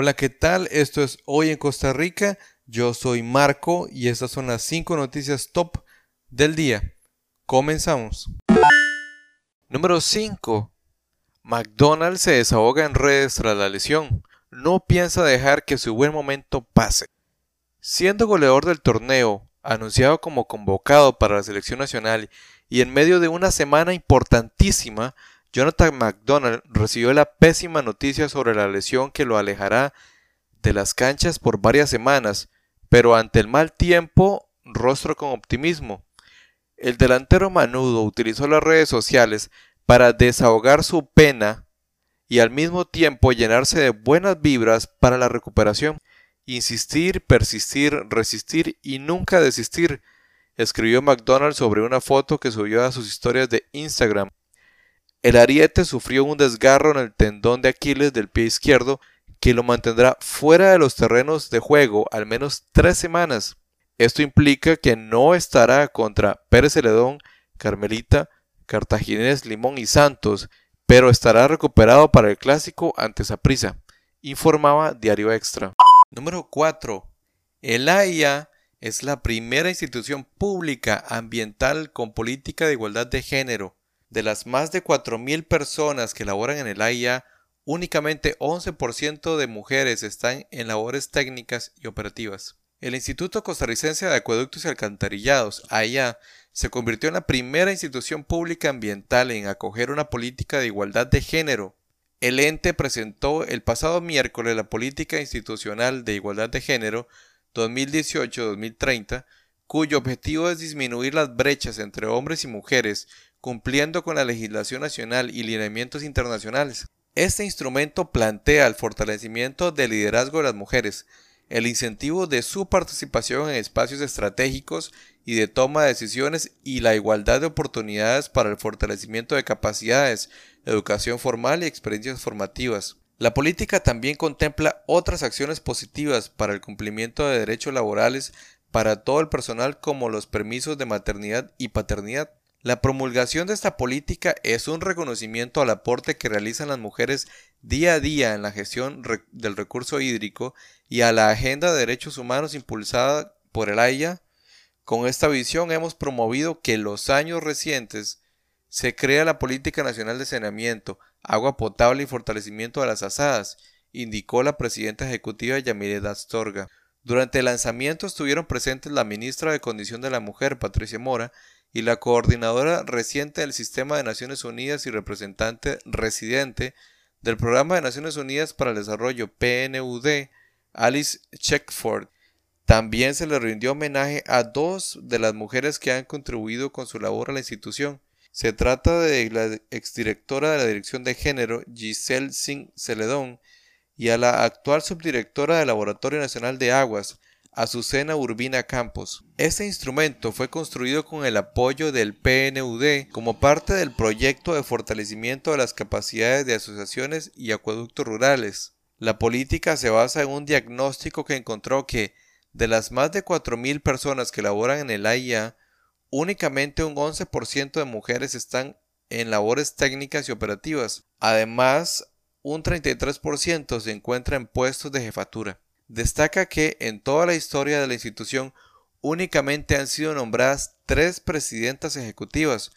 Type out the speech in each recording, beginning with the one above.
Hola, ¿qué tal? Esto es Hoy en Costa Rica. Yo soy Marco y estas son las 5 noticias top del día. Comenzamos. Número 5. McDonald's se desahoga en redes tras la lesión. No piensa dejar que su buen momento pase. Siendo goleador del torneo, anunciado como convocado para la selección nacional y en medio de una semana importantísima, Jonathan McDonald recibió la pésima noticia sobre la lesión que lo alejará de las canchas por varias semanas, pero ante el mal tiempo, rostro con optimismo. El delantero manudo utilizó las redes sociales para desahogar su pena y al mismo tiempo llenarse de buenas vibras para la recuperación. Insistir, persistir, resistir y nunca desistir, escribió McDonald sobre una foto que subió a sus historias de Instagram. El ariete sufrió un desgarro en el tendón de Aquiles del pie izquierdo que lo mantendrá fuera de los terrenos de juego al menos tres semanas. Esto implica que no estará contra Pérez Celedón, Carmelita, Cartaginés, Limón y Santos, pero estará recuperado para el clásico ante Saprissa, informaba Diario Extra. Número 4. El AIA es la primera institución pública ambiental con política de igualdad de género. De las más de 4.000 personas que laboran en el AIA, únicamente 11% de mujeres están en labores técnicas y operativas. El Instituto Costarricense de Acueductos y Alcantarillados, AIA, se convirtió en la primera institución pública ambiental en acoger una política de igualdad de género. El ente presentó el pasado miércoles la Política Institucional de Igualdad de Género 2018-2030, cuyo objetivo es disminuir las brechas entre hombres y mujeres cumpliendo con la legislación nacional y lineamientos internacionales. Este instrumento plantea el fortalecimiento del liderazgo de las mujeres, el incentivo de su participación en espacios estratégicos y de toma de decisiones y la igualdad de oportunidades para el fortalecimiento de capacidades, educación formal y experiencias formativas. La política también contempla otras acciones positivas para el cumplimiento de derechos laborales para todo el personal como los permisos de maternidad y paternidad. La promulgación de esta política es un reconocimiento al aporte que realizan las mujeres día a día en la gestión del recurso hídrico y a la agenda de derechos humanos impulsada por el AIA. Con esta visión hemos promovido que en los años recientes se crea la Política Nacional de Saneamiento, Agua Potable y Fortalecimiento de las Asadas, indicó la presidenta ejecutiva Yamile Dastorga. Durante el lanzamiento estuvieron presentes la ministra de Condición de la Mujer, Patricia Mora, y la coordinadora reciente del Sistema de Naciones Unidas y representante residente del Programa de Naciones Unidas para el Desarrollo PNUD, Alice Checkford. También se le rindió homenaje a dos de las mujeres que han contribuido con su labor a la institución. Se trata de la exdirectora de la Dirección de Género, Giselle Singh Celedón, y a la actual subdirectora del Laboratorio Nacional de Aguas, Azucena Urbina Campos. Este instrumento fue construido con el apoyo del PNUD como parte del proyecto de fortalecimiento de las capacidades de asociaciones y acueductos rurales. La política se basa en un diagnóstico que encontró que de las más de 4.000 personas que laboran en el AIA, únicamente un 11% de mujeres están en labores técnicas y operativas. Además, un 33% se encuentra en puestos de jefatura. Destaca que en toda la historia de la institución únicamente han sido nombradas tres presidentas ejecutivas,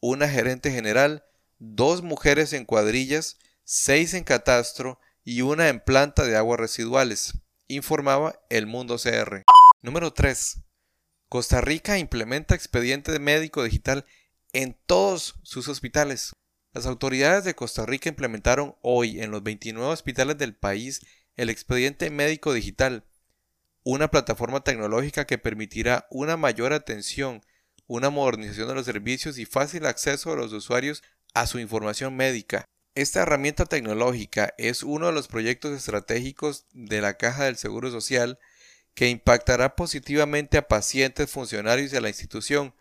una gerente general, dos mujeres en cuadrillas, seis en catastro y una en planta de aguas residuales, informaba El Mundo CR. Número 3. Costa Rica implementa expediente médico digital en todos sus hospitales. Las autoridades de Costa Rica implementaron hoy en los 29 hospitales del país el expediente médico digital, una plataforma tecnológica que permitirá una mayor atención, una modernización de los servicios y fácil acceso de los usuarios a su información médica. Esta herramienta tecnológica es uno de los proyectos estratégicos de la Caja del Seguro Social que impactará positivamente a pacientes, funcionarios y a la institución,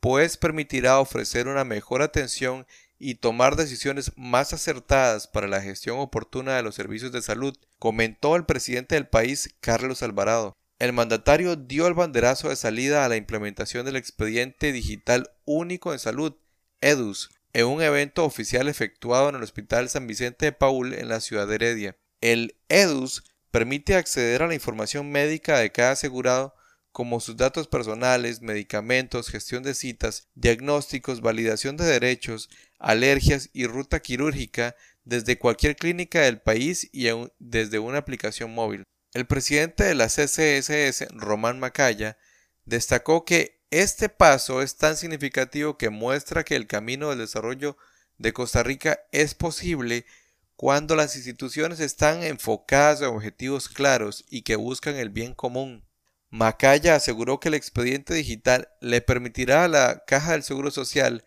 pues permitirá ofrecer una mejor atención y tomar decisiones más acertadas para la gestión oportuna de los servicios de salud, comentó el presidente del país, Carlos Alvarado. El mandatario dio el banderazo de salida a la implementación del expediente digital único en salud, EDUS, en un evento oficial efectuado en el Hospital San Vicente de Paul en la ciudad de Heredia. El EDUS permite acceder a la información médica de cada asegurado como sus datos personales, medicamentos, gestión de citas, diagnósticos, validación de derechos, alergias y ruta quirúrgica desde cualquier clínica del país y desde una aplicación móvil. El presidente de la CCSS, Román Macaya, destacó que este paso es tan significativo que muestra que el camino del desarrollo de Costa Rica es posible cuando las instituciones están enfocadas en objetivos claros y que buscan el bien común. Macaya aseguró que el expediente digital le permitirá a la Caja del Seguro Social,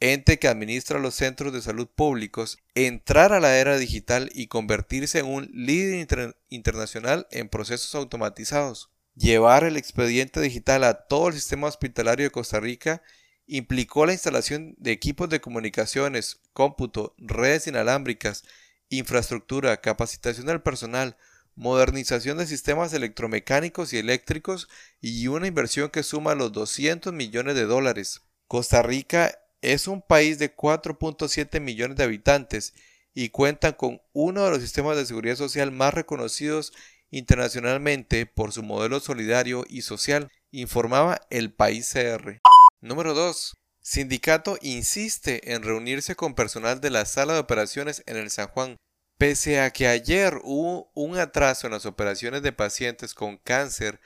ente que administra los centros de salud públicos, entrar a la era digital y convertirse en un líder internacional en procesos automatizados. Llevar el expediente digital a todo el sistema hospitalario de Costa Rica implicó la instalación de equipos de comunicaciones, cómputo, redes inalámbricas, infraestructura, capacitación del personal, modernización de sistemas electromecánicos y eléctricos y una inversión que suma los 200 millones de dólares. Costa Rica es un país de 4.7 millones de habitantes y cuenta con uno de los sistemas de seguridad social más reconocidos internacionalmente por su modelo solidario y social, informaba el país CR. Número 2. Sindicato insiste en reunirse con personal de la sala de operaciones en el San Juan. Pese a que ayer hubo un atraso en las operaciones de pacientes con cáncer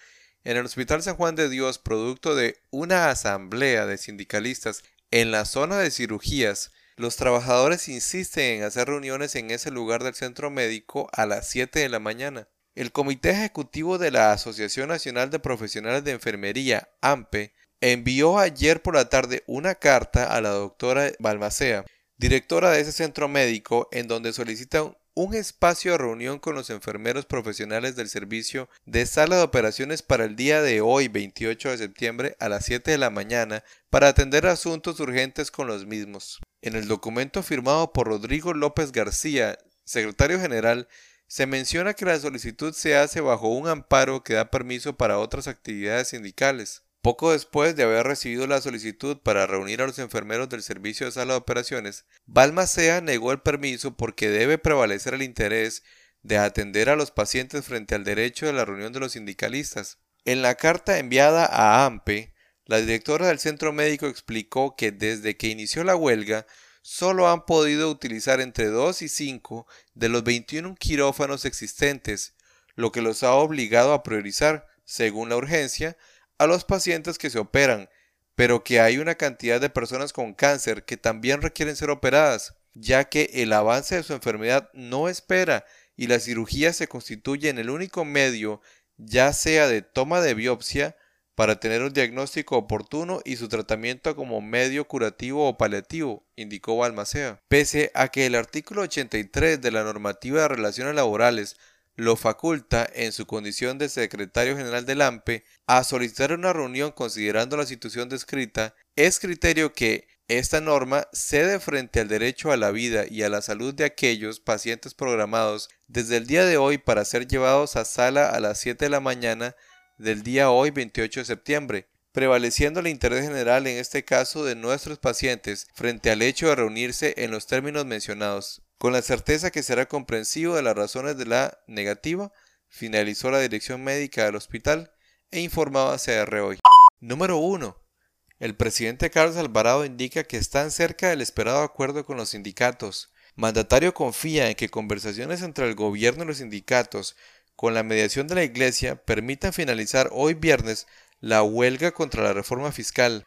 en el Hospital San Juan de Dios producto de una asamblea de sindicalistas en la zona de cirugías, los trabajadores insisten en hacer reuniones en ese lugar del centro médico a las 7 de la mañana. El Comité Ejecutivo de la Asociación Nacional de Profesionales de Enfermería, AMPE, envió ayer por la tarde una carta a la doctora Balmacea, directora de ese centro médico, en donde solicita un espacio de reunión con los enfermeros profesionales del servicio de sala de operaciones para el día de hoy, 28 de septiembre, a las 7 de la mañana, para atender asuntos urgentes con los mismos. En el documento firmado por Rodrigo López García, secretario general, se menciona que la solicitud se hace bajo un amparo que da permiso para otras actividades sindicales. Poco después de haber recibido la solicitud para reunir a los enfermeros del servicio de sala de operaciones, Balmacea negó el permiso porque debe prevalecer el interés de atender a los pacientes frente al derecho de la reunión de los sindicalistas. En la carta enviada a AMPE, la directora del centro médico explicó que desde que inició la huelga, solo han podido utilizar entre 2 y 5 de los 21 quirófanos existentes, lo que los ha obligado a priorizar, según la urgencia, a los pacientes que se operan, pero que hay una cantidad de personas con cáncer que también requieren ser operadas, ya que el avance de su enfermedad no espera y la cirugía se constituye en el único medio, ya sea de toma de biopsia, para tener un diagnóstico oportuno y su tratamiento como medio curativo o paliativo, indicó Balmacea. Pese a que el artículo 83 de la normativa de relaciones laborales lo faculta, en su condición de secretario general del AMPE, a solicitar una reunión considerando la situación descrita, es criterio que esta norma cede frente al derecho a la vida y a la salud de aquellos pacientes programados desde el día de hoy para ser llevados a sala a las 7 de la mañana del día hoy 28 de septiembre, prevaleciendo el interés general en este caso de nuestros pacientes frente al hecho de reunirse en los términos mencionados. Con la certeza que será comprensivo de las razones de la negativa, finalizó la dirección médica del hospital e informaba a CR hoy. Número 1. El presidente Carlos Alvarado indica que están cerca del esperado acuerdo con los sindicatos. Mandatario confía en que conversaciones entre el gobierno y los sindicatos, con la mediación de la Iglesia, permitan finalizar hoy viernes la huelga contra la reforma fiscal.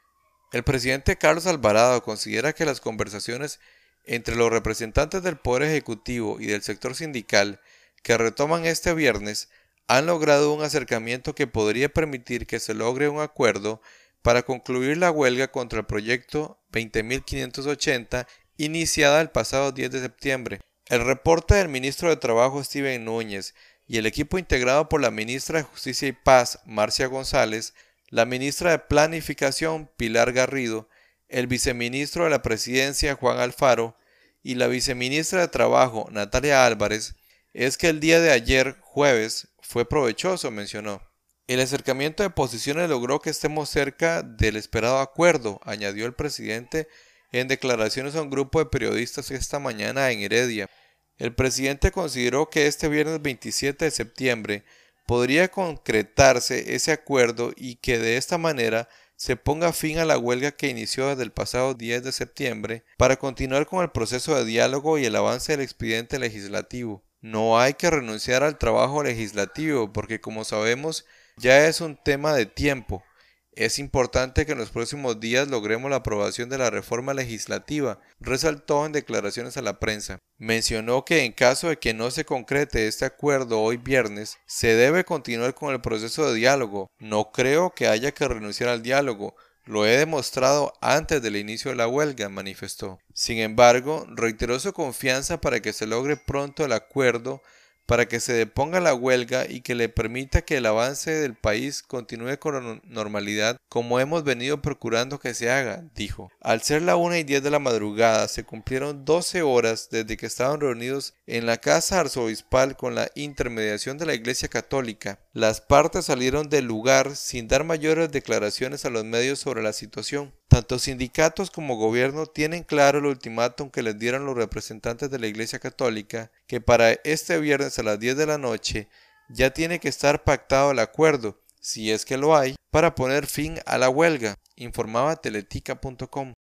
El presidente Carlos Alvarado considera que las conversaciones entre los representantes del Poder Ejecutivo y del sector sindical que retoman este viernes han logrado un acercamiento que podría permitir que se logre un acuerdo para concluir la huelga contra el proyecto 20.580 iniciada el pasado 10 de septiembre. El reporte del ministro de Trabajo Steven Núñez y el equipo integrado por la ministra de Justicia y Paz Marcia González, la ministra de Planificación Pilar Garrido el viceministro de la Presidencia Juan Alfaro y la viceministra de Trabajo Natalia Álvarez es que el día de ayer, jueves, fue provechoso, mencionó. El acercamiento de posiciones logró que estemos cerca del esperado acuerdo, añadió el presidente en declaraciones a un grupo de periodistas esta mañana en Heredia. El presidente consideró que este viernes 27 de septiembre podría concretarse ese acuerdo y que de esta manera se ponga fin a la huelga que inició desde el pasado 10 de septiembre para continuar con el proceso de diálogo y el avance del expediente legislativo. No hay que renunciar al trabajo legislativo porque como sabemos ya es un tema de tiempo. Es importante que en los próximos días logremos la aprobación de la reforma legislativa, resaltó en declaraciones a la prensa. Mencionó que en caso de que no se concrete este acuerdo hoy viernes, se debe continuar con el proceso de diálogo. No creo que haya que renunciar al diálogo, lo he demostrado antes del inicio de la huelga, manifestó. Sin embargo, reiteró su confianza para que se logre pronto el acuerdo para que se deponga la huelga y que le permita que el avance del país continúe con normalidad como hemos venido procurando que se haga, dijo. Al ser la una y diez de la madrugada se cumplieron 12 horas desde que estaban reunidos en la casa arzobispal con la intermediación de la Iglesia Católica. Las partes salieron del lugar sin dar mayores declaraciones a los medios sobre la situación. Tanto sindicatos como gobierno tienen claro el ultimátum que les dieron los representantes de la Iglesia Católica, que para este viernes a las 10 de la noche ya tiene que estar pactado el acuerdo, si es que lo hay, para poner fin a la huelga, informaba teletica.com.